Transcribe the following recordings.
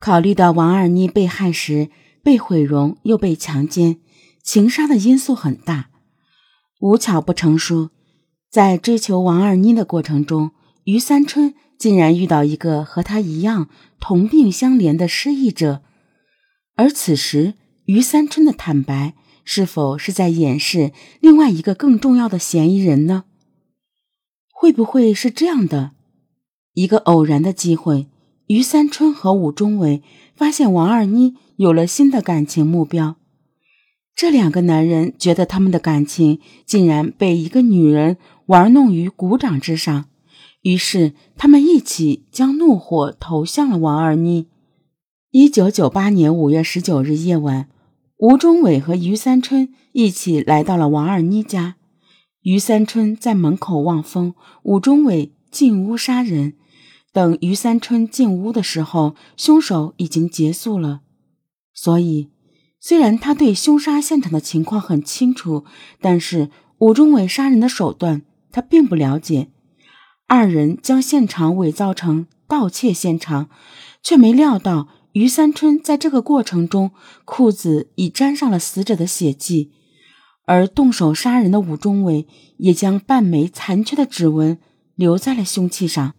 考虑到王二妮被害时被毁容又被强奸，情杀的因素很大。无巧不成书，在追求王二妮的过程中，于三春竟然遇到一个和他一样同病相怜的失忆者。而此时，于三春的坦白是否是在掩饰另外一个更重要的嫌疑人呢？会不会是这样的？一个偶然的机会，于三春和武忠伟发现王二妮有了新的感情目标。这两个男人觉得他们的感情竟然被一个女人玩弄于股掌之上，于是他们一起将怒火投向了王二妮。一九九八年五月十九日夜晚，吴忠伟和于三春一起来到了王二妮家。于三春在门口望风，吴忠伟进屋杀人。等于三春进屋的时候，凶手已经结束了。所以，虽然他对凶杀现场的情况很清楚，但是武忠伟杀人的手段他并不了解。二人将现场伪造成盗窃现场，却没料到于三春在这个过程中裤子已沾上了死者的血迹，而动手杀人的武忠伟也将半枚残缺的指纹留在了凶器上。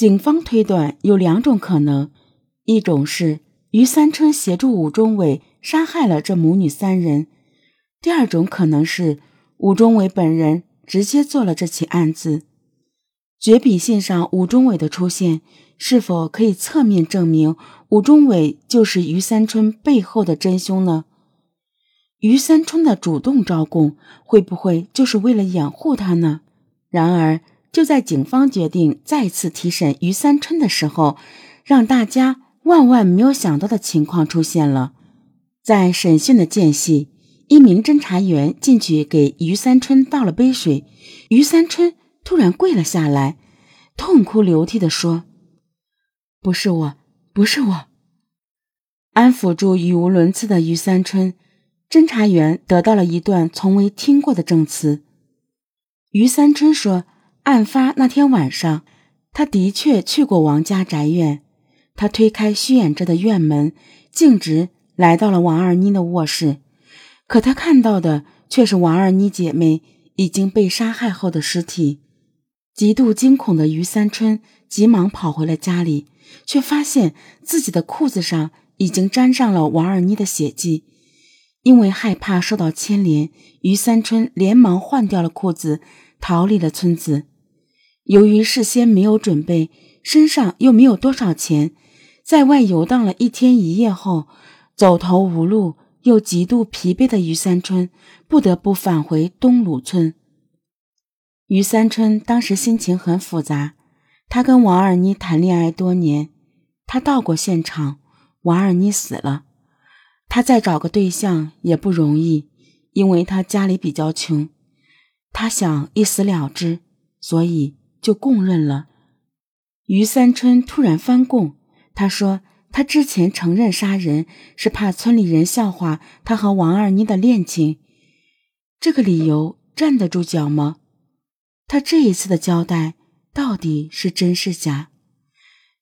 警方推断有两种可能：一种是于三春协助武忠伟杀害了这母女三人；第二种可能是武忠伟本人直接做了这起案子。绝笔信上武忠伟的出现，是否可以侧面证明武忠伟就是于三春背后的真凶呢？于三春的主动招供，会不会就是为了掩护他呢？然而。就在警方决定再次提审于三春的时候，让大家万万没有想到的情况出现了。在审讯的间隙，一名侦查员进去给于三春倒了杯水，于三春突然跪了下来，痛哭流涕地说：“不是我，不是我。”安抚住语无伦次的于三春，侦查员得到了一段从未听过的证词。于三春说。案发那天晚上，他的确去过王家宅院。他推开虚掩着的院门，径直来到了王二妮的卧室。可他看到的却是王二妮姐妹已经被杀害后的尸体。极度惊恐的于三春急忙跑回了家里，却发现自己的裤子上已经沾上了王二妮的血迹。因为害怕受到牵连，于三春连忙换掉了裤子，逃离了村子。由于事先没有准备，身上又没有多少钱，在外游荡了一天一夜后，走投无路又极度疲惫的于三春不得不返回东鲁村。于三春当时心情很复杂，他跟王二妮谈恋爱多年，他到过现场，王二妮死了，他再找个对象也不容易，因为他家里比较穷，他想一死了之，所以。就供认了。于三春突然翻供，他说他之前承认杀人是怕村里人笑话他和王二妮的恋情。这个理由站得住脚吗？他这一次的交代到底是真是假？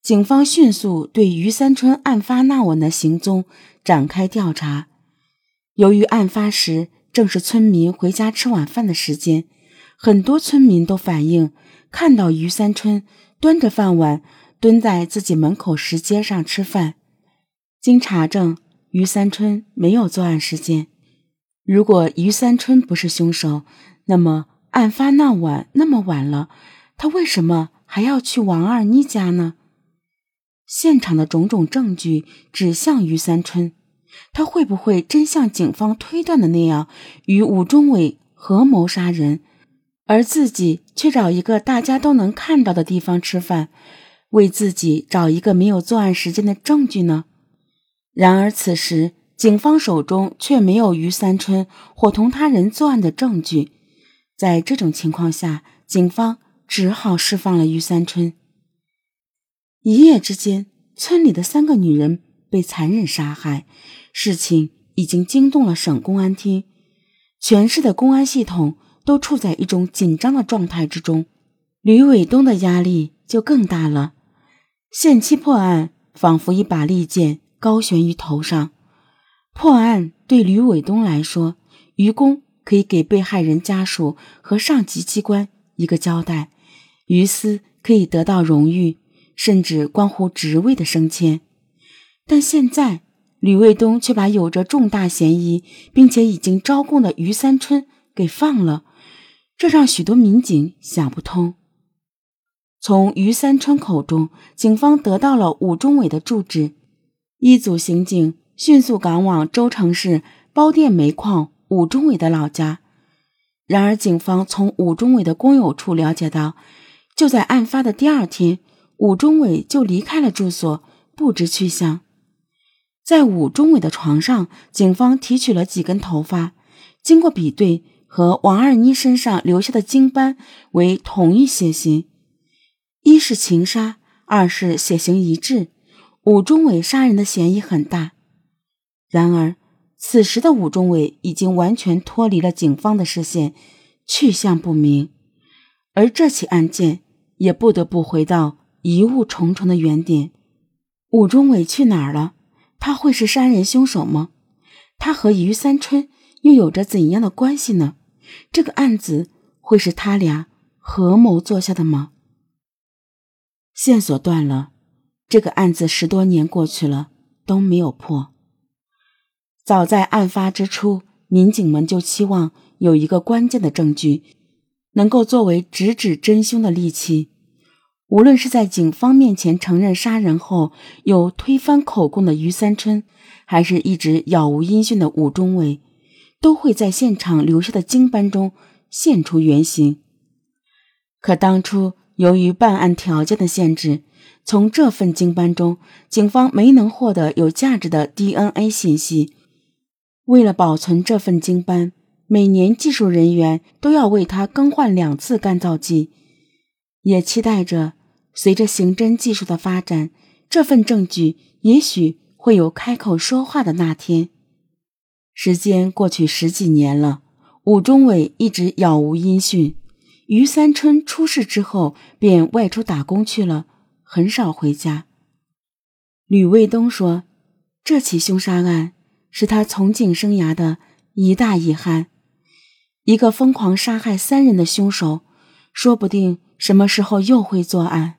警方迅速对于三春案发那晚的行踪展开调查。由于案发时正是村民回家吃晚饭的时间，很多村民都反映。看到于三春端着饭碗蹲在自己门口石阶上吃饭，经查证，于三春没有作案时间。如果于三春不是凶手，那么案发那晚那么晚了，他为什么还要去王二妮家呢？现场的种种证据指向于三春，他会不会真像警方推断的那样，与武忠伟合谋杀人？而自己却找一个大家都能看到的地方吃饭，为自己找一个没有作案时间的证据呢？然而此时警方手中却没有于三春伙同他人作案的证据，在这种情况下，警方只好释放了于三春。一夜之间，村里的三个女人被残忍杀害，事情已经惊动了省公安厅，全市的公安系统。都处在一种紧张的状态之中，吕伟东的压力就更大了。限期破案，仿佛一把利剑高悬于头上。破案对吕伟东来说，于公可以给被害人家属和上级机关一个交代，于私可以得到荣誉，甚至关乎职位的升迁。但现在，吕卫东却把有着重大嫌疑并且已经招供的于三春给放了，这让许多民警想不通。从于三春口中，警方得到了武忠伟的住址，一组刑警迅速赶往州城市包店煤矿武忠伟的老家。然而，警方从武忠伟的工友处了解到，就在案发的第二天，武忠伟就离开了住所，不知去向。在武忠伟的床上，警方提取了几根头发，经过比对，和王二妮身上留下的精斑为同一血型，一是情杀，二是血型一致，武忠伟杀人的嫌疑很大。然而，此时的武忠伟已经完全脱离了警方的视线，去向不明，而这起案件也不得不回到疑雾重重的原点：武忠伟去哪儿了？他会是杀人凶手吗？他和于三春又有着怎样的关系呢？这个案子会是他俩合谋做下的吗？线索断了，这个案子十多年过去了都没有破。早在案发之初，民警们就期望有一个关键的证据，能够作为直指真凶的利器。无论是在警方面前承认杀人后又推翻口供的余三春，还是一直杳无音讯的武忠伟，都会在现场留下的精斑中现出原形。可当初由于办案条件的限制，从这份精斑中，警方没能获得有价值的 DNA 信息。为了保存这份经斑，每年技术人员都要为它更换两次干燥剂，也期待着。随着刑侦技术的发展，这份证据也许会有开口说话的那天。时间过去十几年了，武忠伟一直杳无音讯。于三春出事之后便外出打工去了，很少回家。吕卫东说：“这起凶杀案是他从警生涯的一大遗憾。一个疯狂杀害三人的凶手，说不定什么时候又会作案。”